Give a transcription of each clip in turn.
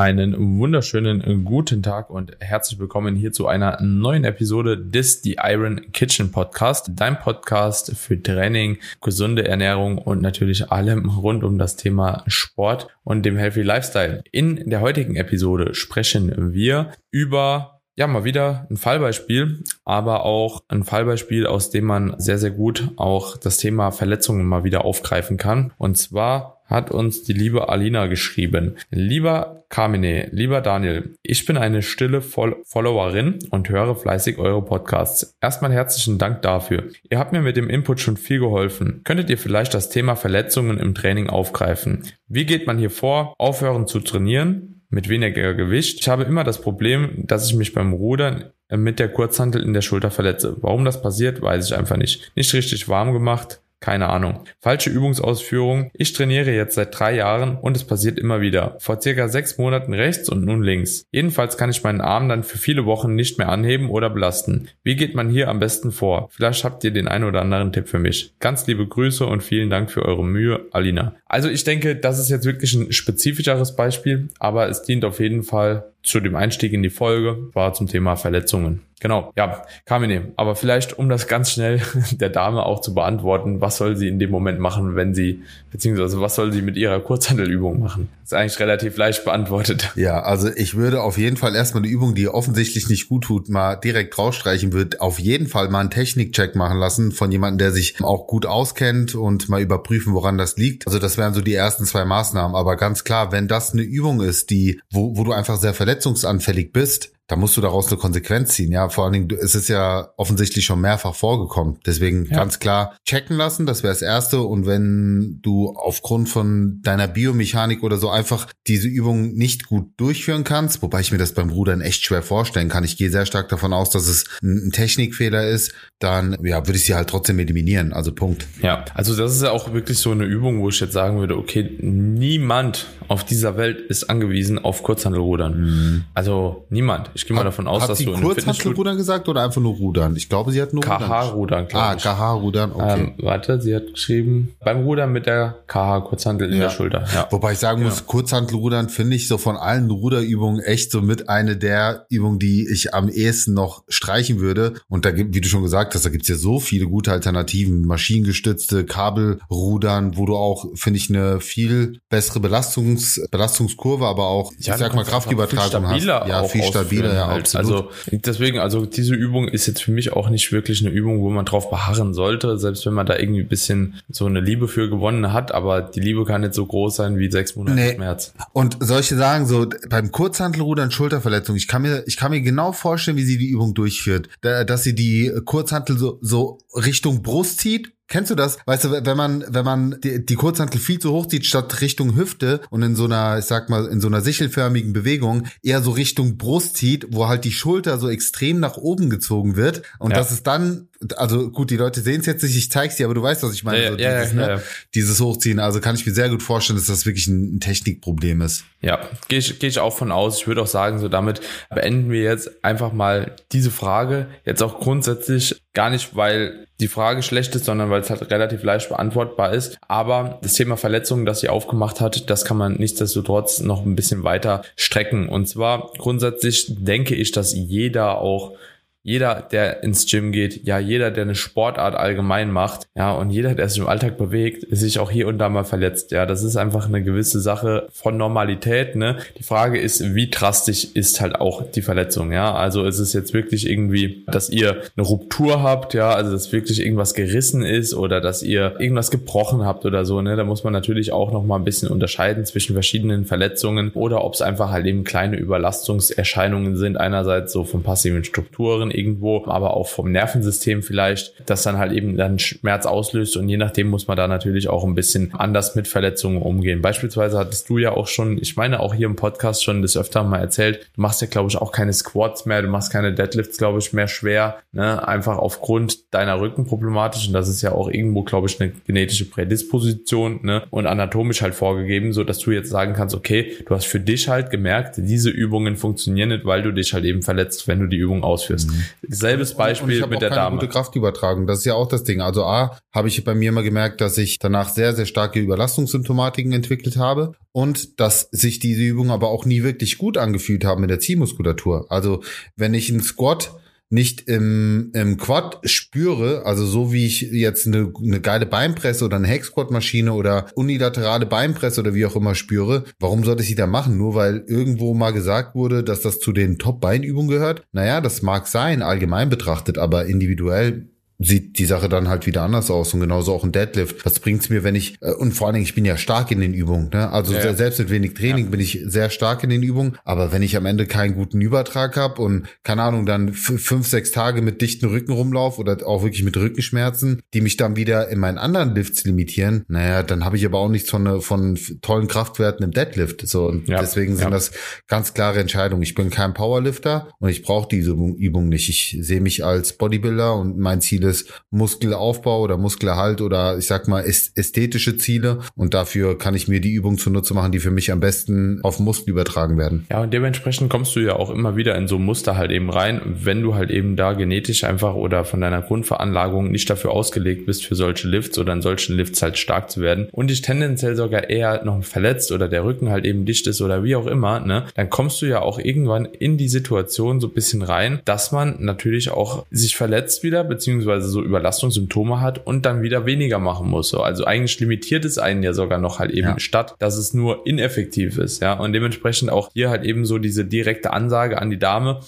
Einen wunderschönen guten Tag und herzlich willkommen hier zu einer neuen Episode des The Iron Kitchen Podcast, dein Podcast für Training, gesunde Ernährung und natürlich allem rund um das Thema Sport und dem Healthy Lifestyle. In der heutigen Episode sprechen wir über ja, mal wieder ein Fallbeispiel, aber auch ein Fallbeispiel, aus dem man sehr, sehr gut auch das Thema Verletzungen mal wieder aufgreifen kann. Und zwar hat uns die liebe Alina geschrieben. Lieber Carmine, lieber Daniel, ich bin eine stille Followerin und höre fleißig eure Podcasts. Erstmal herzlichen Dank dafür. Ihr habt mir mit dem Input schon viel geholfen. Könntet ihr vielleicht das Thema Verletzungen im Training aufgreifen? Wie geht man hier vor? Aufhören zu trainieren? mit weniger Gewicht. Ich habe immer das Problem, dass ich mich beim Rudern mit der Kurzhantel in der Schulter verletze. Warum das passiert, weiß ich einfach nicht. Nicht richtig warm gemacht, keine Ahnung. Falsche Übungsausführung. Ich trainiere jetzt seit drei Jahren und es passiert immer wieder. Vor circa sechs Monaten rechts und nun links. Jedenfalls kann ich meinen Arm dann für viele Wochen nicht mehr anheben oder belasten. Wie geht man hier am besten vor? Vielleicht habt ihr den ein oder anderen Tipp für mich. Ganz liebe Grüße und vielen Dank für eure Mühe, Alina. Also ich denke, das ist jetzt wirklich ein spezifischeres Beispiel, aber es dient auf jeden Fall zu dem Einstieg in die Folge, war zum Thema Verletzungen. Genau, ja, Carmine. Aber vielleicht, um das ganz schnell der Dame auch zu beantworten, was soll sie in dem Moment machen, wenn sie, beziehungsweise was soll sie mit ihrer Kurzhandelübung machen? ist eigentlich relativ leicht beantwortet. Ja, also ich würde auf jeden Fall erstmal eine Übung, die offensichtlich nicht gut tut, mal direkt rausstreichen, würde auf jeden Fall mal einen Technikcheck machen lassen von jemandem, der sich auch gut auskennt und mal überprüfen, woran das liegt. Also das wären so die ersten zwei Maßnahmen. Aber ganz klar, wenn das eine Übung ist, die, wo, wo du einfach sehr verletzungsanfällig bist, da musst du daraus eine Konsequenz ziehen. Ja, vor allen Dingen, es ist ja offensichtlich schon mehrfach vorgekommen. Deswegen ja. ganz klar checken lassen, das wäre das Erste. Und wenn du aufgrund von deiner Biomechanik oder so einfach diese Übung nicht gut durchführen kannst, wobei ich mir das beim Rudern echt schwer vorstellen kann. Ich gehe sehr stark davon aus, dass es ein Technikfehler ist, dann ja, würde ich sie halt trotzdem eliminieren. Also Punkt. Ja, also das ist ja auch wirklich so eine Übung, wo ich jetzt sagen würde, okay, niemand auf dieser Welt ist angewiesen auf Kurzhandelrudern. Mhm. Also niemand. Ich gehe mal davon aus, hat dass sie du in Kurzhantelrudern gesagt oder einfach nur Rudern? Ich glaube, sie hat nur KH-Rudern. Ah, KH-Rudern, okay. Ähm, warte, sie hat geschrieben, beim Rudern mit der KH-Kurzhantel in ja. der Schulter. Ja. Wobei ich sagen muss, ja. Kurzhantelrudern finde ich so von allen Ruderübungen echt so mit eine der Übungen, die ich am ehesten noch streichen würde. Und da gibt, wie du schon gesagt hast, da gibt's ja so viele gute Alternativen. Maschinengestützte Kabelrudern, wo du auch, finde ich, eine viel bessere Belastungs, Belastungskurve, aber auch, ja, ich sag mal, Kraftübertragung hast. Ja, viel stabiler ja, halt. absolut. Also deswegen, also diese Übung ist jetzt für mich auch nicht wirklich eine Übung, wo man drauf beharren sollte, selbst wenn man da irgendwie ein bisschen so eine Liebe für gewonnen hat, aber die Liebe kann nicht so groß sein wie sechs Monate nee. Schmerz. Und solche sagen so, beim Kurzhantelrudern Schulterverletzung, ich kann mir, ich kann mir genau vorstellen, wie sie die Übung durchführt, dass sie die Kurzhantel so, so Richtung Brust zieht Kennst du das? Weißt du, wenn man, wenn man die, die Kurzhantel viel zu hoch zieht, statt Richtung Hüfte und in so einer, ich sag mal, in so einer sichelförmigen Bewegung eher so Richtung Brust zieht, wo halt die Schulter so extrem nach oben gezogen wird und ja. das ist dann also gut, die Leute sehen es jetzt nicht, ich zeig's dir, aber du weißt, was ich meine. Ja, so ja, dieses, ja, ne? dieses Hochziehen. Also kann ich mir sehr gut vorstellen, dass das wirklich ein, ein Technikproblem ist. Ja, gehe ich, geh ich auch von aus. Ich würde auch sagen, so damit beenden wir jetzt einfach mal diese Frage. Jetzt auch grundsätzlich gar nicht, weil die Frage schlecht ist, sondern weil es halt relativ leicht beantwortbar ist. Aber das Thema Verletzungen, das sie aufgemacht hat, das kann man nichtsdestotrotz noch ein bisschen weiter strecken. Und zwar grundsätzlich denke ich, dass jeder auch jeder, der ins Gym geht, ja, jeder, der eine Sportart allgemein macht, ja, und jeder, der sich im Alltag bewegt, ist sich auch hier und da mal verletzt. Ja, das ist einfach eine gewisse Sache von Normalität, ne? Die Frage ist, wie drastisch ist halt auch die Verletzung, ja? Also ist es jetzt wirklich irgendwie, dass ihr eine Ruptur habt, ja, also dass wirklich irgendwas gerissen ist oder dass ihr irgendwas gebrochen habt oder so, ne? Da muss man natürlich auch noch mal ein bisschen unterscheiden zwischen verschiedenen Verletzungen oder ob es einfach halt eben kleine Überlastungserscheinungen sind, einerseits so von passiven Strukturen, irgendwo, aber auch vom Nervensystem vielleicht, das dann halt eben dann Schmerz auslöst und je nachdem muss man da natürlich auch ein bisschen anders mit Verletzungen umgehen. Beispielsweise hattest du ja auch schon, ich meine auch hier im Podcast schon das öfter mal erzählt, du machst ja glaube ich auch keine Squats mehr, du machst keine Deadlifts glaube ich mehr schwer, ne? einfach aufgrund deiner Rückenproblematik und das ist ja auch irgendwo glaube ich eine genetische Prädisposition ne? und anatomisch halt vorgegeben, so dass du jetzt sagen kannst, okay, du hast für dich halt gemerkt, diese Übungen funktionieren nicht, weil du dich halt eben verletzt, wenn du die Übung ausführst. Mhm. Selbes Beispiel mit der Dame. gute Kraftübertragung. Das ist ja auch das Ding. Also A, habe ich bei mir mal gemerkt, dass ich danach sehr, sehr starke Überlastungssymptomatiken entwickelt habe und dass sich diese Übungen aber auch nie wirklich gut angefühlt haben in der Ziehmuskulatur. Also wenn ich einen Squat nicht im, im Quad spüre, also so wie ich jetzt eine, eine geile Beinpresse oder eine Hexquad-Maschine oder unilaterale Beinpresse oder wie auch immer spüre, warum sollte ich sie da machen? Nur weil irgendwo mal gesagt wurde, dass das zu den Top-Beinübungen gehört? Naja, das mag sein, allgemein betrachtet, aber individuell sieht die Sache dann halt wieder anders aus und genauso auch ein Deadlift. Was bringt's mir, wenn ich äh, und vor allen Dingen ich bin ja stark in den Übungen, ne? Also ja. selbst mit wenig Training ja. bin ich sehr stark in den Übungen, aber wenn ich am Ende keinen guten Übertrag habe und keine Ahnung dann fünf sechs Tage mit dichten Rücken rumlaufe oder auch wirklich mit Rückenschmerzen, die mich dann wieder in meinen anderen Lifts limitieren, naja, dann habe ich aber auch nichts von von tollen Kraftwerten im Deadlift. So und ja. deswegen sind das ganz klare Entscheidungen. Ich bin kein Powerlifter und ich brauche diese Übung nicht. Ich sehe mich als Bodybuilder und mein Ziel ist des Muskelaufbau oder Muskelerhalt oder ich sag mal ästhetische Ziele und dafür kann ich mir die Übung zunutze machen, die für mich am besten auf Muskel übertragen werden. Ja, und dementsprechend kommst du ja auch immer wieder in so Muster halt eben rein, wenn du halt eben da genetisch einfach oder von deiner Grundveranlagung nicht dafür ausgelegt bist, für solche Lifts oder in solchen Lifts halt stark zu werden und dich tendenziell sogar eher noch verletzt oder der Rücken halt eben dicht ist oder wie auch immer, ne, dann kommst du ja auch irgendwann in die Situation so ein bisschen rein, dass man natürlich auch sich verletzt wieder, beziehungsweise beziehungsweise so Überlastungssymptome hat und dann wieder weniger machen muss. So, also eigentlich limitiert es einen ja sogar noch halt eben ja. statt, dass es nur ineffektiv ist, ja. Und dementsprechend auch hier halt eben so diese direkte Ansage an die Dame,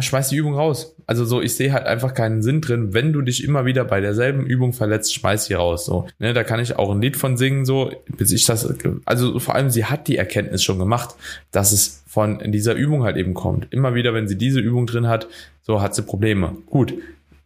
schmeiß die Übung raus. Also so, ich sehe halt einfach keinen Sinn drin, wenn du dich immer wieder bei derselben Übung verletzt, schmeiß sie raus. So, ne, da kann ich auch ein Lied von singen, so, bis ich das, also vor allem sie hat die Erkenntnis schon gemacht, dass es von dieser Übung halt eben kommt. Immer wieder, wenn sie diese Übung drin hat, so hat sie Probleme. Gut,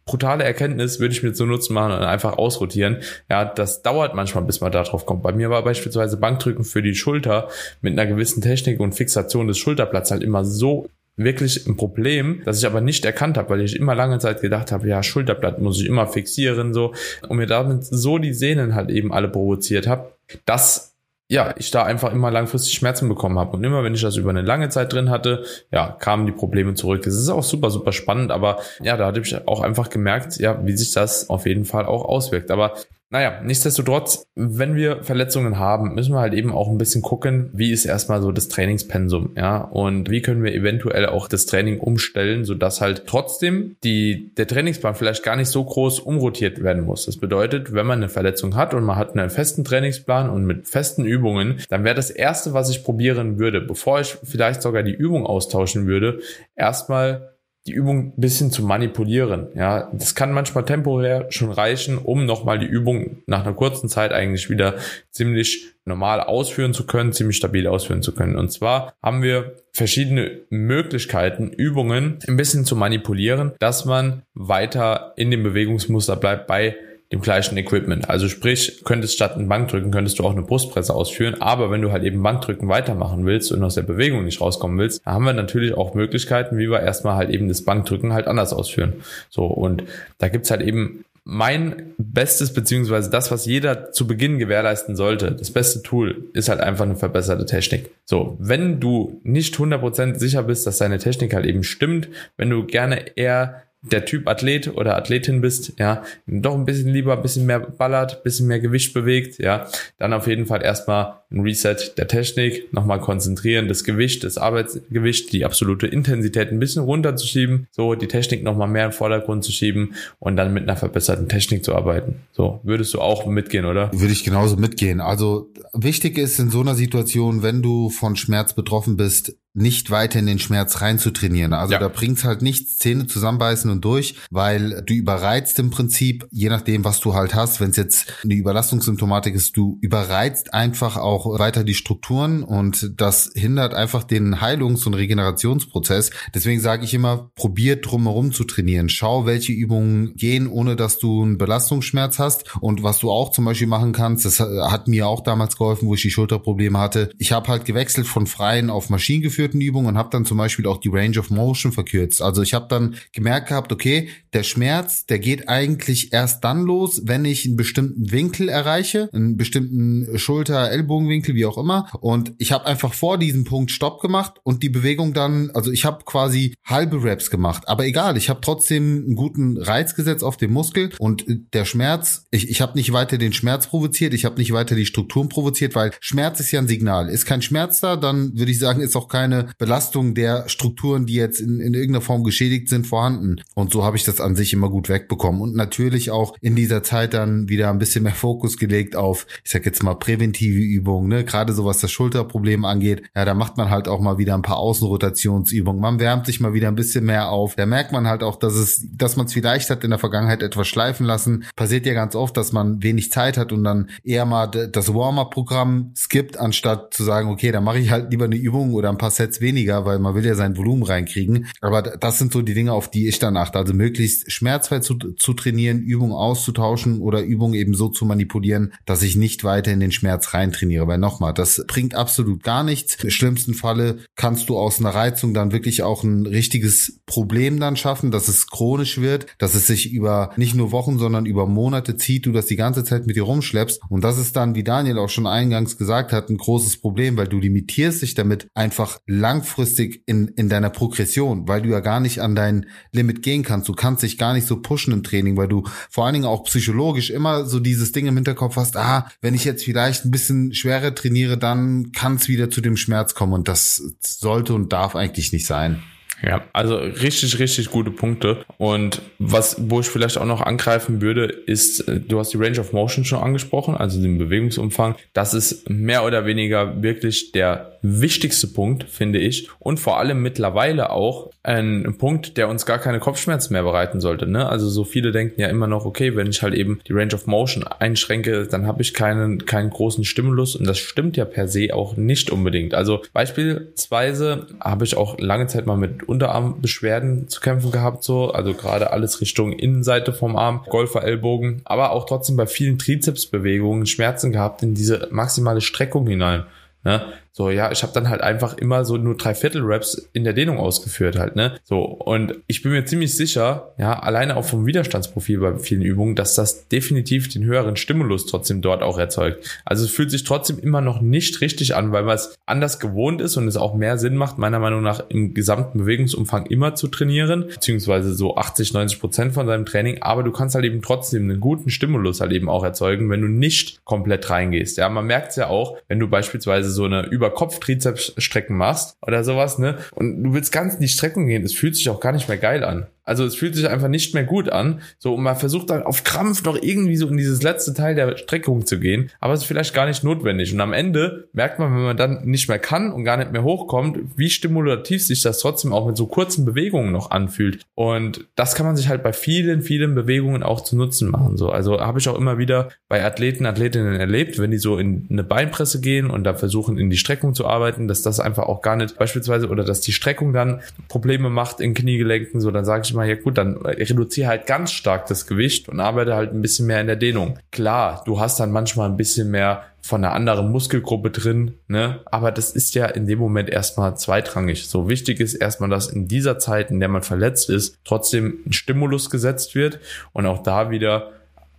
brutale Erkenntnis würde ich mir zu Nutzen machen und einfach ausrotieren. Ja, das dauert manchmal, bis man da drauf kommt. Bei mir war beispielsweise Bankdrücken für die Schulter mit einer gewissen Technik und Fixation des Schulterblatts halt immer so wirklich ein Problem, das ich aber nicht erkannt habe, weil ich immer lange Zeit gedacht habe, ja, Schulterblatt muss ich immer fixieren so und mir damit so die Sehnen halt eben alle provoziert habe, dass ja, ich da einfach immer langfristig Schmerzen bekommen habe. Und immer, wenn ich das über eine lange Zeit drin hatte, ja, kamen die Probleme zurück. Es ist auch super, super spannend, aber ja, da hatte ich auch einfach gemerkt, ja, wie sich das auf jeden Fall auch auswirkt. Aber naja, nichtsdestotrotz, wenn wir Verletzungen haben, müssen wir halt eben auch ein bisschen gucken, wie ist erstmal so das Trainingspensum, ja, und wie können wir eventuell auch das Training umstellen, sodass halt trotzdem die, der Trainingsplan vielleicht gar nicht so groß umrotiert werden muss. Das bedeutet, wenn man eine Verletzung hat und man hat einen festen Trainingsplan und mit festen Übungen, dann wäre das erste, was ich probieren würde, bevor ich vielleicht sogar die Übung austauschen würde, erstmal die Übung ein bisschen zu manipulieren. Ja, das kann manchmal temporär schon reichen, um nochmal die Übung nach einer kurzen Zeit eigentlich wieder ziemlich normal ausführen zu können, ziemlich stabil ausführen zu können. Und zwar haben wir verschiedene Möglichkeiten, Übungen ein bisschen zu manipulieren, dass man weiter in dem Bewegungsmuster bleibt bei dem gleichen Equipment. Also sprich, könntest statt ein Bankdrücken, könntest du auch eine Brustpresse ausführen. Aber wenn du halt eben Bankdrücken weitermachen willst und aus der Bewegung nicht rauskommen willst, haben wir natürlich auch Möglichkeiten, wie wir erstmal halt eben das Bankdrücken halt anders ausführen. So, und da gibt's halt eben mein bestes, beziehungsweise das, was jeder zu Beginn gewährleisten sollte, das beste Tool ist halt einfach eine verbesserte Technik. So, wenn du nicht 100% sicher bist, dass deine Technik halt eben stimmt, wenn du gerne eher der Typ Athlet oder Athletin bist, ja, doch ein bisschen lieber, ein bisschen mehr ballert, bisschen mehr Gewicht bewegt, ja, dann auf jeden Fall erstmal ein Reset der Technik, nochmal konzentrieren, das Gewicht, das Arbeitsgewicht, die absolute Intensität ein bisschen runterzuschieben, so die Technik nochmal mehr im Vordergrund zu schieben und dann mit einer verbesserten Technik zu arbeiten. So, würdest du auch mitgehen, oder? Würde ich genauso mitgehen. Also wichtig ist in so einer Situation, wenn du von Schmerz betroffen bist, nicht weiter in den Schmerz rein zu trainieren. Also ja. da bringt's halt nichts, Zähne zusammenbeißen und durch, weil du überreizt im Prinzip, je nachdem, was du halt hast, wenn es jetzt eine Überlastungssymptomatik ist, du überreizt einfach auch weiter die Strukturen und das hindert einfach den Heilungs- und Regenerationsprozess. Deswegen sage ich immer, probier drumherum zu trainieren. Schau, welche Übungen gehen, ohne dass du einen Belastungsschmerz hast. Und was du auch zum Beispiel machen kannst, das hat mir auch damals geholfen, wo ich die Schulterprobleme hatte. Ich habe halt gewechselt von freien auf Maschinengefühl durchgeführten Übungen und habe dann zum Beispiel auch die Range of Motion verkürzt. Also ich habe dann gemerkt gehabt, okay, der Schmerz, der geht eigentlich erst dann los, wenn ich einen bestimmten Winkel erreiche, einen bestimmten Schulter, Ellbogenwinkel, wie auch immer. Und ich habe einfach vor diesem Punkt Stopp gemacht und die Bewegung dann, also ich habe quasi halbe Reps gemacht. Aber egal, ich habe trotzdem einen guten Reiz gesetzt auf den Muskel und der Schmerz, ich, ich habe nicht weiter den Schmerz provoziert, ich habe nicht weiter die Strukturen provoziert, weil Schmerz ist ja ein Signal. Ist kein Schmerz da, dann würde ich sagen, ist auch keine Belastung der Strukturen, die jetzt in, in irgendeiner Form geschädigt sind, vorhanden. Und so habe ich das an sich immer gut wegbekommen. Und natürlich auch in dieser Zeit dann wieder ein bisschen mehr Fokus gelegt auf, ich sag jetzt mal, präventive Übungen, ne? Gerade so was das Schulterproblem angeht. Ja, da macht man halt auch mal wieder ein paar Außenrotationsübungen. Man wärmt sich mal wieder ein bisschen mehr auf. Da merkt man halt auch, dass es, dass man es vielleicht hat in der Vergangenheit etwas schleifen lassen. Passiert ja ganz oft, dass man wenig Zeit hat und dann eher mal das Warm-up-Programm skippt, anstatt zu sagen, okay, dann mache ich halt lieber eine Übung oder ein paar Sets weniger, weil man will ja sein Volumen reinkriegen. Aber das sind so die Dinge, auf die ich dann achte. Also möglichst schmerzfrei zu, zu trainieren, Übungen auszutauschen oder Übungen eben so zu manipulieren, dass ich nicht weiter in den Schmerz reintrainiere. Weil nochmal, das bringt absolut gar nichts. Im schlimmsten Falle kannst du aus einer Reizung dann wirklich auch ein richtiges Problem dann schaffen, dass es chronisch wird, dass es sich über nicht nur Wochen, sondern über Monate zieht, du das die ganze Zeit mit dir rumschleppst. Und das ist dann, wie Daniel auch schon eingangs gesagt hat, ein großes Problem, weil du limitierst dich damit einfach langfristig in, in deiner Progression, weil du ja gar nicht an dein Limit gehen kannst. Du kannst dich gar nicht so pushen im Training, weil du vor allen Dingen auch psychologisch immer so dieses Ding im Hinterkopf hast, ah, wenn ich jetzt vielleicht ein bisschen schwerer trainiere, dann kann es wieder zu dem Schmerz kommen und das sollte und darf eigentlich nicht sein. Ja, also richtig, richtig gute Punkte. Und was, wo ich vielleicht auch noch angreifen würde, ist, äh, du hast die Range of Motion schon angesprochen, also den Bewegungsumfang. Das ist mehr oder weniger wirklich der wichtigste Punkt, finde ich. Und vor allem mittlerweile auch ein Punkt, der uns gar keine Kopfschmerzen mehr bereiten sollte. Ne? Also so viele denken ja immer noch, okay, wenn ich halt eben die Range of Motion einschränke, dann habe ich keinen, keinen großen Stimulus. Und das stimmt ja per se auch nicht unbedingt. Also beispielsweise habe ich auch lange Zeit mal mit Unterarmbeschwerden zu kämpfen gehabt, so. Also gerade alles Richtung Innenseite vom Arm, Golferellbogen, aber auch trotzdem bei vielen Trizepsbewegungen Schmerzen gehabt in diese maximale Streckung hinein. Ne? So, ja, ich habe dann halt einfach immer so nur drei Viertel Raps in der Dehnung ausgeführt halt, ne? So, und ich bin mir ziemlich sicher, ja, alleine auch vom Widerstandsprofil bei vielen Übungen, dass das definitiv den höheren Stimulus trotzdem dort auch erzeugt. Also es fühlt sich trotzdem immer noch nicht richtig an, weil man es anders gewohnt ist und es auch mehr Sinn macht, meiner Meinung nach im gesamten Bewegungsumfang immer zu trainieren, beziehungsweise so 80, 90 Prozent von seinem Training, aber du kannst halt eben trotzdem einen guten Stimulus halt eben auch erzeugen, wenn du nicht komplett reingehst. Ja, man merkt es ja auch, wenn du beispielsweise so eine über Kopf-Trizepsstrecken machst oder sowas, ne? Und du willst ganz in die Streckung gehen, es fühlt sich auch gar nicht mehr geil an. Also es fühlt sich einfach nicht mehr gut an. So, und man versucht dann auf Krampf noch irgendwie so in dieses letzte Teil der Streckung zu gehen. Aber es ist vielleicht gar nicht notwendig. Und am Ende merkt man, wenn man dann nicht mehr kann und gar nicht mehr hochkommt, wie stimulativ sich das trotzdem auch mit so kurzen Bewegungen noch anfühlt. Und das kann man sich halt bei vielen, vielen Bewegungen auch zu Nutzen machen. So, also habe ich auch immer wieder bei Athleten, Athletinnen erlebt, wenn die so in eine Beinpresse gehen und da versuchen, in die Streckung zu arbeiten, dass das einfach auch gar nicht beispielsweise oder dass die Streckung dann Probleme macht in Kniegelenken. So, dann sage ich mal, ja gut, dann reduziere halt ganz stark das Gewicht und arbeite halt ein bisschen mehr in der Dehnung. Klar, du hast dann manchmal ein bisschen mehr von einer anderen Muskelgruppe drin, ne? Aber das ist ja in dem Moment erstmal zweitrangig. So wichtig ist erstmal, dass in dieser Zeit, in der man verletzt ist, trotzdem ein Stimulus gesetzt wird und auch da wieder,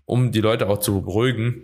um die Leute auch zu beruhigen,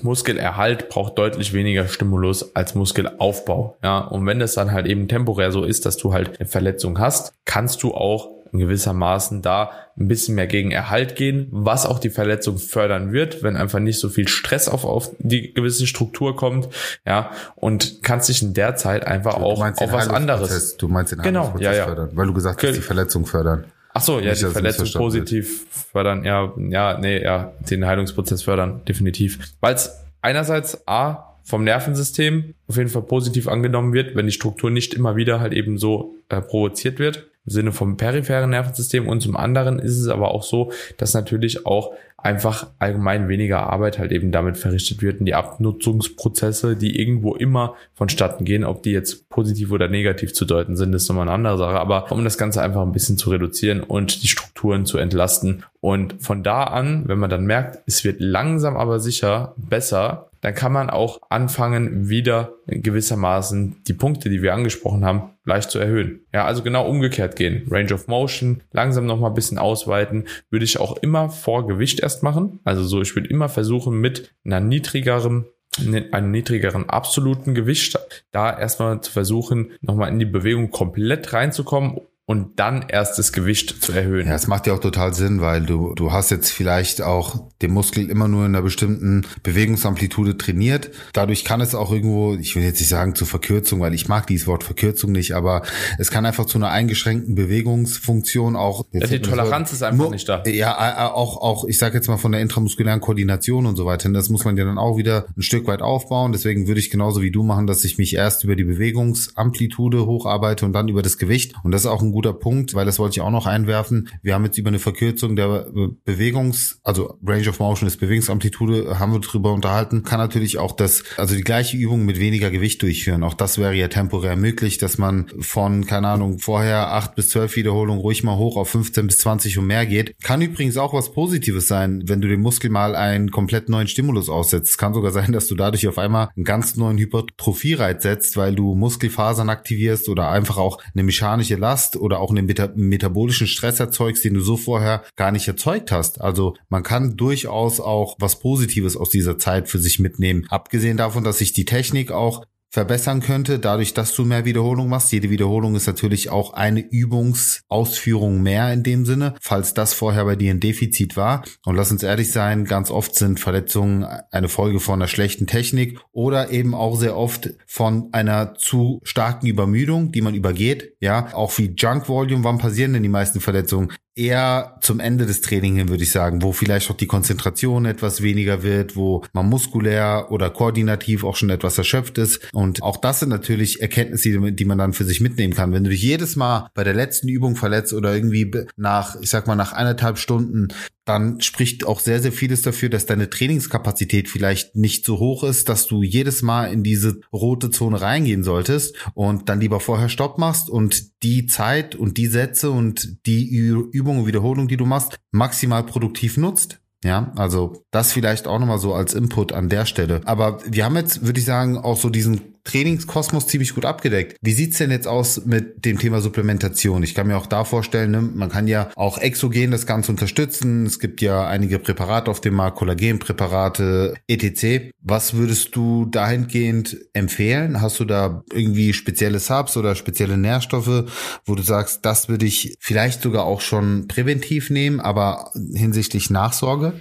Muskelerhalt braucht deutlich weniger Stimulus als Muskelaufbau. Ja, und wenn es dann halt eben temporär so ist, dass du halt eine Verletzung hast, kannst du auch in gewissermaßen da ein bisschen mehr gegen Erhalt gehen, was auch die Verletzung fördern wird, wenn einfach nicht so viel Stress auf, auf die gewisse Struktur kommt, ja, und kannst dich in der Zeit einfach auch auf was anderes. Du meinst den genau, ja, ja. fördern, weil du gesagt hast, die Verletzung fördern. Ach so, ja, die Verletzung positiv fördern, ja, ja, nee, ja, den Heilungsprozess fördern, definitiv. Weil es einerseits A, vom Nervensystem auf jeden Fall positiv angenommen wird, wenn die Struktur nicht immer wieder halt eben so äh, provoziert wird im Sinne vom peripheren Nervensystem und zum anderen ist es aber auch so, dass natürlich auch einfach allgemein weniger Arbeit halt eben damit verrichtet wird und die Abnutzungsprozesse, die irgendwo immer vonstatten gehen, ob die jetzt positiv oder negativ zu deuten sind, ist nochmal eine andere Sache. Aber um das Ganze einfach ein bisschen zu reduzieren und die Strukturen zu entlasten. Und von da an, wenn man dann merkt, es wird langsam aber sicher besser, dann kann man auch anfangen, wieder gewissermaßen die Punkte, die wir angesprochen haben, leicht zu erhöhen. Ja, also genau umgekehrt gehen. Range of Motion, langsam nochmal ein bisschen ausweiten, würde ich auch immer vor Gewicht erst machen. Also so, ich würde immer versuchen, mit einer niedrigeren einem niedrigeren absoluten Gewicht, da erstmal zu versuchen, nochmal in die Bewegung komplett reinzukommen, und dann erst das Gewicht zu erhöhen. Ja, es macht ja auch total Sinn, weil du, du hast jetzt vielleicht auch den Muskel immer nur in einer bestimmten Bewegungsamplitude trainiert. Dadurch kann es auch irgendwo, ich will jetzt nicht sagen zur Verkürzung, weil ich mag dieses Wort Verkürzung nicht, aber es kann einfach zu einer eingeschränkten Bewegungsfunktion auch. Ja, die Toleranz so, ist einfach nicht da. Ja, auch, auch, ich sage jetzt mal von der intramuskulären Koordination und so weiter. Das muss man ja dann auch wieder ein Stück weit aufbauen. Deswegen würde ich genauso wie du machen, dass ich mich erst über die Bewegungsamplitude hocharbeite und dann über das Gewicht. Und das ist auch ein guter Punkt, weil das wollte ich auch noch einwerfen. Wir haben jetzt über eine Verkürzung der Bewegungs, also Range of Motion ist Bewegungsamplitude, haben wir drüber unterhalten. Kann natürlich auch das, also die gleiche Übung mit weniger Gewicht durchführen. Auch das wäre ja temporär möglich, dass man von, keine Ahnung, vorher acht bis zwölf Wiederholungen ruhig mal hoch auf 15 bis 20 und mehr geht. Kann übrigens auch was Positives sein, wenn du dem Muskel mal einen komplett neuen Stimulus aussetzt. Kann sogar sein, dass du dadurch auf einmal einen ganz neuen Hypertrophie-Reiz setzt, weil du Muskelfasern aktivierst oder einfach auch eine mechanische Last oder auch einen Meta metabolischen Stress erzeugst, den du so vorher gar nicht erzeugt hast. Also man kann durchaus auch was Positives aus dieser Zeit für sich mitnehmen. Abgesehen davon, dass sich die Technik auch verbessern könnte, dadurch, dass du mehr Wiederholung machst. Jede Wiederholung ist natürlich auch eine Übungsausführung mehr in dem Sinne, falls das vorher bei dir ein Defizit war. Und lass uns ehrlich sein, ganz oft sind Verletzungen eine Folge von einer schlechten Technik oder eben auch sehr oft von einer zu starken Übermüdung, die man übergeht. Ja, auch wie Junk Volume, wann passieren denn die meisten Verletzungen? Eher zum Ende des Trainings hin, würde ich sagen, wo vielleicht auch die Konzentration etwas weniger wird, wo man muskulär oder koordinativ auch schon etwas erschöpft ist. Und auch das sind natürlich Erkenntnisse, die man dann für sich mitnehmen kann. Wenn du dich jedes Mal bei der letzten Übung verletzt oder irgendwie nach, ich sag mal, nach eineinhalb Stunden dann spricht auch sehr, sehr vieles dafür, dass deine Trainingskapazität vielleicht nicht so hoch ist, dass du jedes Mal in diese rote Zone reingehen solltest und dann lieber vorher Stopp machst und die Zeit und die Sätze und die Übungen und Wiederholungen, die du machst, maximal produktiv nutzt. Ja, also das vielleicht auch nochmal so als Input an der Stelle. Aber wir haben jetzt, würde ich sagen, auch so diesen Trainingskosmos ziemlich gut abgedeckt. Wie sieht's denn jetzt aus mit dem Thema Supplementation? Ich kann mir auch da vorstellen, ne, man kann ja auch exogen das Ganze unterstützen. Es gibt ja einige Präparate auf dem Markt, Kollagenpräparate, etc. Was würdest du dahingehend empfehlen? Hast du da irgendwie spezielle Subs oder spezielle Nährstoffe, wo du sagst, das würde ich vielleicht sogar auch schon präventiv nehmen, aber hinsichtlich Nachsorge?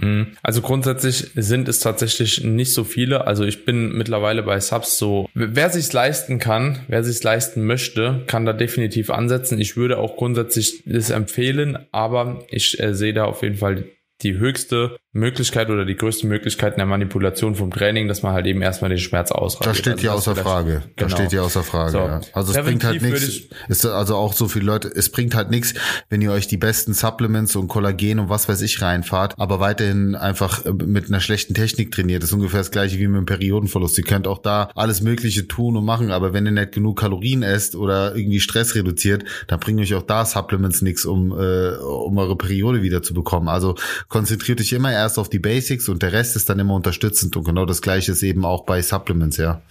Mhm. Also grundsätzlich sind es tatsächlich nicht so viele. Also ich bin mittlerweile bei Subs so, wer sich's leisten kann, wer sich's leisten möchte, kann da definitiv ansetzen. Ich würde auch grundsätzlich das empfehlen, aber ich äh, sehe da auf jeden Fall die höchste Möglichkeit oder die größte Möglichkeit in der Manipulation vom Training, dass man halt eben erstmal den Schmerz ausreicht. Das steht ja also außer Frage. Das genau. steht ja außer Frage. So. Ja. Also es bringt halt nichts. Ist also auch so viele Leute, es bringt halt nichts, wenn ihr euch die besten Supplements und Kollagen und was weiß ich reinfahrt, aber weiterhin einfach äh, mit einer schlechten Technik trainiert. Das ist ungefähr das gleiche wie mit einem Periodenverlust. Ihr könnt auch da alles Mögliche tun und machen, aber wenn ihr nicht genug Kalorien esst oder irgendwie Stress reduziert, dann bringen euch auch da Supplements nichts, um, äh, um eure Periode wieder zu bekommen. Also konzentriert euch immer erst auf die Basics und der Rest ist dann immer unterstützend und genau das gleiche ist eben auch bei Supplements, ja.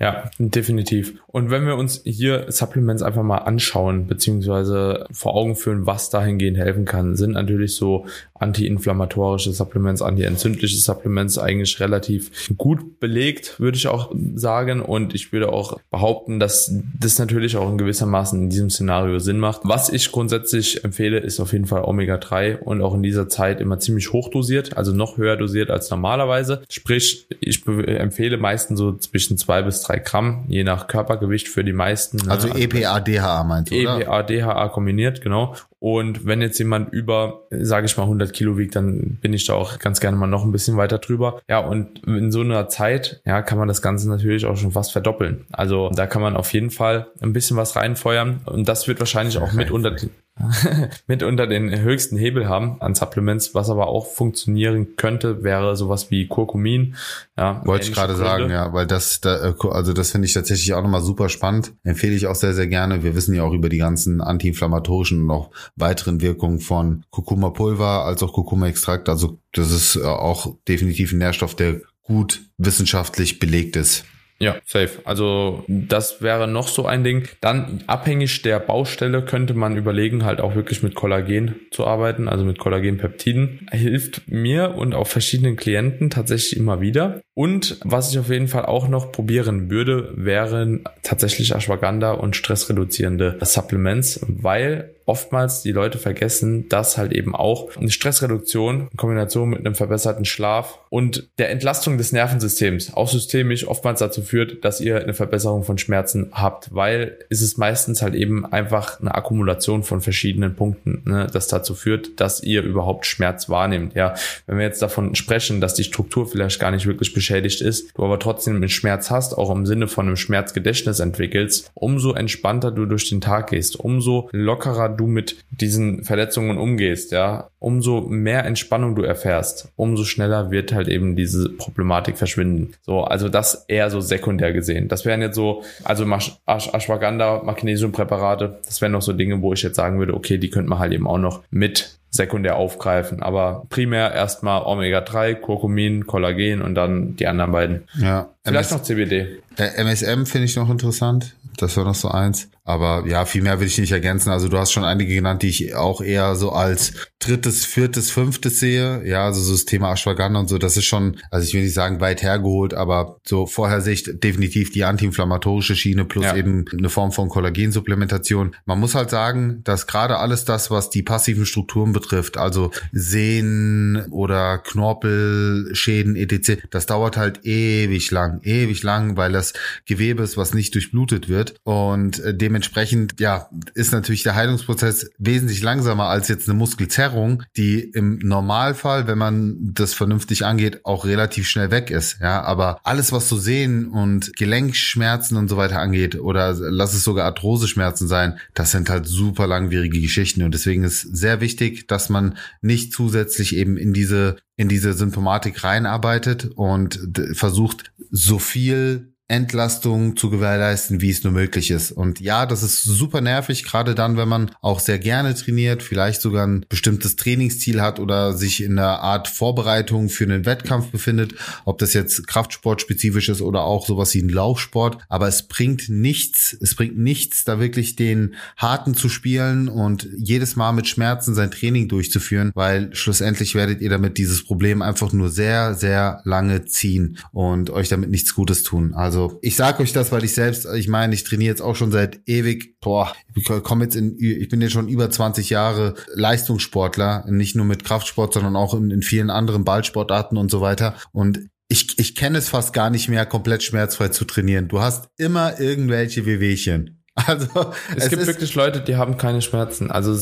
Ja, definitiv. Und wenn wir uns hier Supplements einfach mal anschauen, beziehungsweise vor Augen führen, was dahingehend helfen kann, sind natürlich so antiinflammatorische Supplements, antientzündliche Supplements eigentlich relativ gut belegt, würde ich auch sagen. Und ich würde auch behaupten, dass das natürlich auch in gewissermaßen in diesem Szenario Sinn macht. Was ich grundsätzlich empfehle, ist auf jeden Fall Omega-3 und auch in dieser Zeit immer ziemlich hoch dosiert, also noch höher dosiert als normalerweise. Sprich, ich empfehle meistens so zwischen zwei bis drei drei Gramm, je nach Körpergewicht für die meisten. Ne? Also, also EPA, DHA meinst du, oder? EPA, DHA kombiniert, genau. Und wenn jetzt jemand über, sage ich mal, 100 Kilo wiegt, dann bin ich da auch ganz gerne mal noch ein bisschen weiter drüber. Ja, und in so einer Zeit, ja, kann man das Ganze natürlich auch schon fast verdoppeln. Also da kann man auf jeden Fall ein bisschen was reinfeuern und das wird wahrscheinlich auch mit unter mitunter den höchsten Hebel haben an Supplements, was aber auch funktionieren könnte, wäre sowas wie Kurkumin. Ja, Wollte ich gerade sagen, ja, weil das, da, äh, also das finde ich tatsächlich auch nochmal super spannend. Empfehle ich auch sehr, sehr gerne. Wir wissen ja auch über die ganzen antiinflammatorischen und auch weiteren Wirkungen von Kurkuma-Pulver als auch Kurkuma-Extrakt. Also das ist äh, auch definitiv ein Nährstoff, der gut wissenschaftlich belegt ist. Ja, safe. Also das wäre noch so ein Ding. Dann abhängig der Baustelle könnte man überlegen, halt auch wirklich mit Kollagen zu arbeiten, also mit Kollagenpeptiden. Hilft mir und auch verschiedenen Klienten tatsächlich immer wieder. Und was ich auf jeden Fall auch noch probieren würde, wären tatsächlich Ashwagandha und stressreduzierende Supplements, weil oftmals die Leute vergessen, dass halt eben auch eine Stressreduktion in Kombination mit einem verbesserten Schlaf und der Entlastung des Nervensystems auch systemisch oftmals dazu führt, dass ihr eine Verbesserung von Schmerzen habt, weil ist es meistens halt eben einfach eine Akkumulation von verschiedenen Punkten, ne, das dazu führt, dass ihr überhaupt Schmerz wahrnehmt. Ja, wenn wir jetzt davon sprechen, dass die Struktur vielleicht gar nicht wirklich beschädigt ist, du aber trotzdem einen Schmerz hast, auch im Sinne von einem Schmerzgedächtnis entwickelst, umso entspannter du durch den Tag gehst, umso lockerer du mit diesen Verletzungen umgehst, ja, umso mehr Entspannung du erfährst, umso schneller wird halt eben diese Problematik verschwinden. So, also das eher so sekundär gesehen. Das wären jetzt so, also Ashwagandha, Magnesiumpräparate, das wären noch so Dinge, wo ich jetzt sagen würde, okay, die könnte man halt eben auch noch mit sekundär aufgreifen. Aber primär erstmal Omega-3, Kurkumin, Kollagen und dann die anderen beiden. Ja. Vielleicht MS noch CBD. MSM finde ich noch interessant. Das war noch so eins. Aber ja, viel mehr will ich nicht ergänzen. Also du hast schon einige genannt, die ich auch eher so als drittes, viertes, fünftes sehe. Ja, also so das Thema Ashwagandha und so, das ist schon, also ich will nicht sagen weit hergeholt, aber so vorher sehe ich definitiv die antiinflammatorische Schiene plus ja. eben eine Form von Kollagensupplementation. Man muss halt sagen, dass gerade alles das, was die passiven Strukturen betrifft, also Sehnen oder Knorpelschäden etc., das dauert halt ewig lang, ewig lang, weil das Gewebe ist, was nicht durchblutet wird und äh, dementsprechend, ja, ist natürlich der Heilungsprozess wesentlich langsamer als jetzt eine Muskelzerrung, die im Normalfall, wenn man das vernünftig angeht, auch relativ schnell weg ist. Ja, aber alles, was so Sehen und Gelenkschmerzen und so weiter angeht, oder lass es sogar Arthroseschmerzen sein, das sind halt super langwierige Geschichten. Und deswegen ist sehr wichtig, dass man nicht zusätzlich eben in diese in diese Symptomatik reinarbeitet und versucht, so viel Entlastung zu gewährleisten, wie es nur möglich ist. Und ja, das ist super nervig, gerade dann, wenn man auch sehr gerne trainiert, vielleicht sogar ein bestimmtes Trainingsziel hat oder sich in einer Art Vorbereitung für einen Wettkampf befindet, ob das jetzt Kraftsport-spezifisch ist oder auch sowas wie ein Laufsport. Aber es bringt nichts, es bringt nichts, da wirklich den Harten zu spielen und jedes Mal mit Schmerzen sein Training durchzuführen, weil schlussendlich werdet ihr damit dieses Problem einfach nur sehr, sehr lange ziehen und euch damit nichts Gutes tun. Also also ich sage euch das, weil ich selbst, ich meine, ich trainiere jetzt auch schon seit ewig, boah, ich komme jetzt in, ich bin jetzt schon über 20 Jahre Leistungssportler, nicht nur mit Kraftsport, sondern auch in, in vielen anderen Ballsportarten und so weiter. Und ich, ich kenne es fast gar nicht mehr, komplett schmerzfrei zu trainieren. Du hast immer irgendwelche Wehwehchen. Also es, es gibt wirklich Leute, die haben keine Schmerzen. Also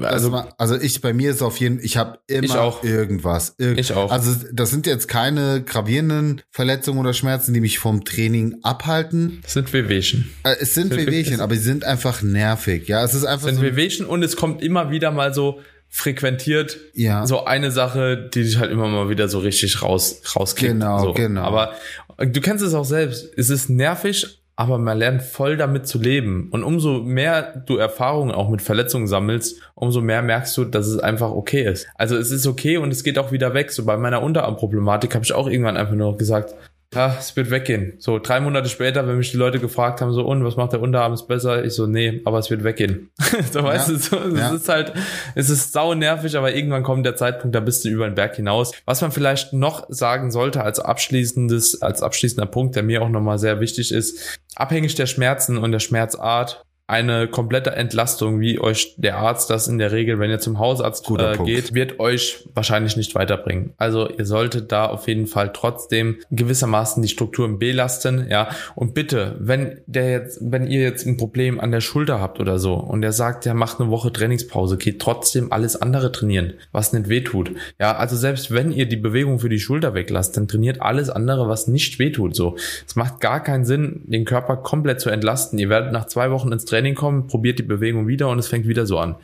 also also ich bei mir ist auf jeden ich habe immer ich auch. irgendwas. Irg ich auch. Also das sind jetzt keine gravierenden Verletzungen oder Schmerzen, die mich vom Training abhalten. Es sind Wehwehchen. Äh, es sind, sind Wehwehchen, aber sie sind einfach nervig. Ja, es ist einfach es sind so Wehwehchen und es kommt immer wieder mal so frequentiert ja. so eine Sache, die dich halt immer mal wieder so richtig raus rauskickt. Genau, so. genau. Aber du kennst es auch selbst. Es ist nervig, aber man lernt voll damit zu leben. Und umso mehr du Erfahrungen auch mit Verletzungen sammelst, umso mehr merkst du, dass es einfach okay ist. Also es ist okay und es geht auch wieder weg. So bei meiner Unterarmproblematik habe ich auch irgendwann einfach nur gesagt, ja, es wird weggehen. So drei Monate später, wenn mich die Leute gefragt haben, so, und was macht der Unterarm ist besser? Ich so, nee, aber es wird weggehen. so weißt ja, du, so, es ja. ist halt, es ist sau nervig, aber irgendwann kommt der Zeitpunkt, da bist du über den Berg hinaus. Was man vielleicht noch sagen sollte als abschließendes, als abschließender Punkt, der mir auch nochmal sehr wichtig ist, abhängig der Schmerzen und der Schmerzart eine komplette Entlastung, wie euch der Arzt das in der Regel, wenn ihr zum Hausarzt äh, geht, wird euch wahrscheinlich nicht weiterbringen. Also ihr solltet da auf jeden Fall trotzdem gewissermaßen die Strukturen belasten, ja. Und bitte, wenn der jetzt, wenn ihr jetzt ein Problem an der Schulter habt oder so und der sagt, der macht eine Woche Trainingspause, geht trotzdem alles andere trainieren, was nicht wehtut. Ja, also selbst wenn ihr die Bewegung für die Schulter weglasst, dann trainiert alles andere, was nicht wehtut. So, es macht gar keinen Sinn, den Körper komplett zu entlasten. Ihr werdet nach zwei Wochen ins Training kommen, probiert die Bewegung wieder und es fängt wieder so an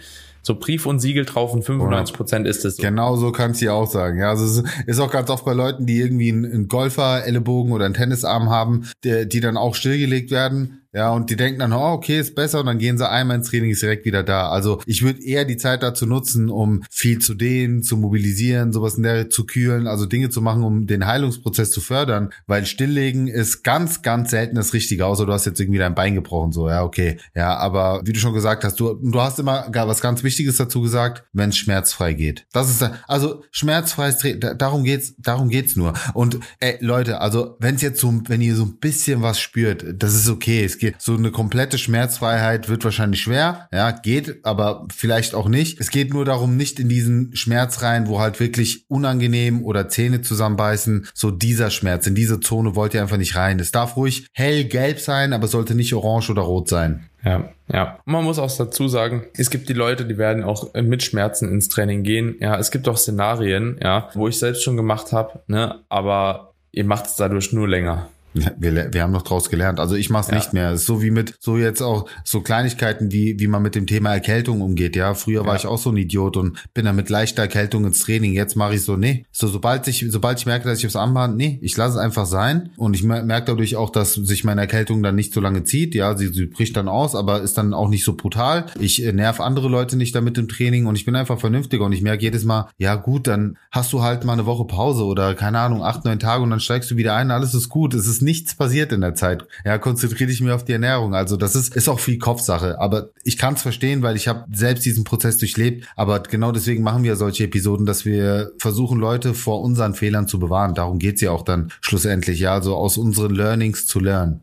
so Brief und Siegel drauf und 95 Prozent ist es so. Genau so kannst du ja auch sagen. Ja, also es ist auch ganz oft bei Leuten, die irgendwie einen Golfer-Ellenbogen oder einen Tennisarm haben, die, die dann auch stillgelegt werden ja, und die denken dann, oh, okay, ist besser und dann gehen sie einmal ins Training, ist direkt wieder da. Also ich würde eher die Zeit dazu nutzen, um viel zu dehnen, zu mobilisieren, sowas in der zu kühlen, also Dinge zu machen, um den Heilungsprozess zu fördern, weil Stilllegen ist ganz, ganz selten das Richtige, außer du hast jetzt irgendwie dein Bein gebrochen, so, ja, okay. Ja, aber wie du schon gesagt hast, du, du hast immer was ganz Wichtiges dazu gesagt, wenn es schmerzfrei geht. Das ist, also schmerzfreies Training, darum geht's, darum geht's nur. Und ey, Leute, also wenn es jetzt so, wenn ihr so ein bisschen was spürt, das ist okay, es geht. So eine komplette Schmerzfreiheit wird wahrscheinlich schwer, ja, geht, aber vielleicht auch nicht. Es geht nur darum, nicht in diesen Schmerz rein, wo halt wirklich unangenehm oder Zähne zusammenbeißen, so dieser Schmerz, in diese Zone wollt ihr einfach nicht rein. Es darf ruhig hellgelb sein, aber sollte nicht orange oder rot sein. Ja, ja. Man muss auch dazu sagen, es gibt die Leute, die werden auch mit Schmerzen ins Training gehen. Ja, es gibt auch Szenarien, ja, wo ich selbst schon gemacht habe, ne, aber ihr macht es dadurch nur länger. Wir, wir haben noch draus gelernt. Also ich mache es ja. nicht mehr. So wie mit so jetzt auch so Kleinigkeiten, wie wie man mit dem Thema Erkältung umgeht. Ja, früher ja. war ich auch so ein Idiot und bin dann mit leichter Erkältung ins Training. Jetzt mache ich so, nee. So sobald ich sobald ich merke, dass ich aufs Armband, nee, ich lasse es einfach sein und ich merke dadurch auch, dass sich meine Erkältung dann nicht so lange zieht. Ja, sie, sie bricht dann aus, aber ist dann auch nicht so brutal. Ich äh, nerv andere Leute nicht damit im Training und ich bin einfach vernünftiger und ich merke jedes Mal, ja gut, dann hast du halt mal eine Woche Pause oder keine Ahnung acht neun Tage und dann steigst du wieder ein. Alles ist gut. Es ist nichts passiert in der Zeit. Ja, konzentriere dich mir auf die Ernährung. Also das ist, ist auch viel Kopfsache. Aber ich kann es verstehen, weil ich habe selbst diesen Prozess durchlebt. Aber genau deswegen machen wir solche Episoden, dass wir versuchen, Leute vor unseren Fehlern zu bewahren. Darum geht's ja auch dann schlussendlich. Ja, also aus unseren Learnings zu lernen.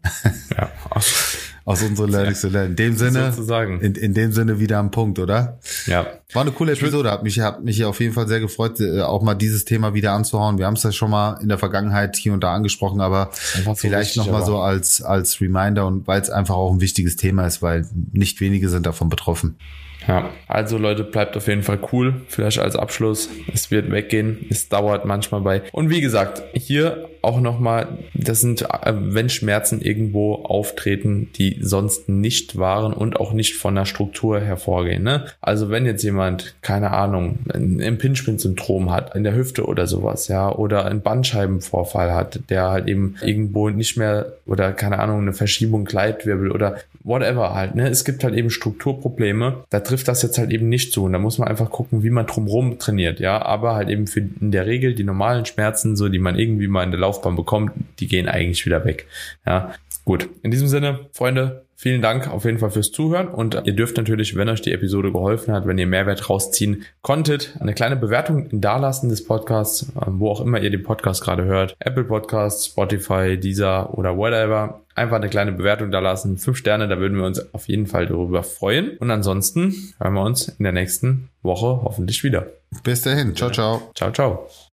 Ja, aus unseren Learnings zu lernen. In dem Sinne, sozusagen. In, in dem Sinne wieder am Punkt, oder? Ja. War eine coole Episode, hat mich, hat mich auf jeden Fall sehr gefreut, äh, auch mal dieses Thema wieder anzuhauen. Wir haben es ja schon mal in der Vergangenheit hier und da angesprochen, aber vielleicht nochmal so als, als Reminder und weil es einfach auch ein wichtiges Thema ist, weil nicht wenige sind davon betroffen. Ja, also Leute, bleibt auf jeden Fall cool. Vielleicht als Abschluss. Es wird weggehen. Es dauert manchmal bei. Und wie gesagt, hier auch nochmal, das sind, äh, wenn Schmerzen irgendwo auftreten, die sonst nicht waren und auch nicht von der Struktur hervorgehen. Ne? Also wenn jetzt jemand, keine Ahnung, ein Impingement-Syndrom hat in der Hüfte oder sowas, ja, oder einen Bandscheibenvorfall hat, der halt eben irgendwo nicht mehr oder keine Ahnung, eine Verschiebung Gleitwirbel oder whatever halt. Ne? Es gibt halt eben Strukturprobleme. Da trifft das jetzt halt eben nicht zu. Und da muss man einfach gucken, wie man drumherum trainiert, ja. Aber halt eben für in der Regel die normalen Schmerzen, so die man irgendwie mal in der Laufbahn bekommt, die gehen eigentlich wieder weg. Ja. Gut. In diesem Sinne, Freunde, Vielen Dank auf jeden Fall fürs Zuhören und ihr dürft natürlich, wenn euch die Episode geholfen hat, wenn ihr Mehrwert rausziehen konntet, eine kleine Bewertung dalassen des Podcasts, wo auch immer ihr den Podcast gerade hört. Apple Podcasts, Spotify, Deezer oder whatever. Einfach eine kleine Bewertung dalassen. Fünf Sterne, da würden wir uns auf jeden Fall darüber freuen. Und ansonsten hören wir uns in der nächsten Woche hoffentlich wieder. Bis dahin. Ciao, ciao. Ciao, ciao.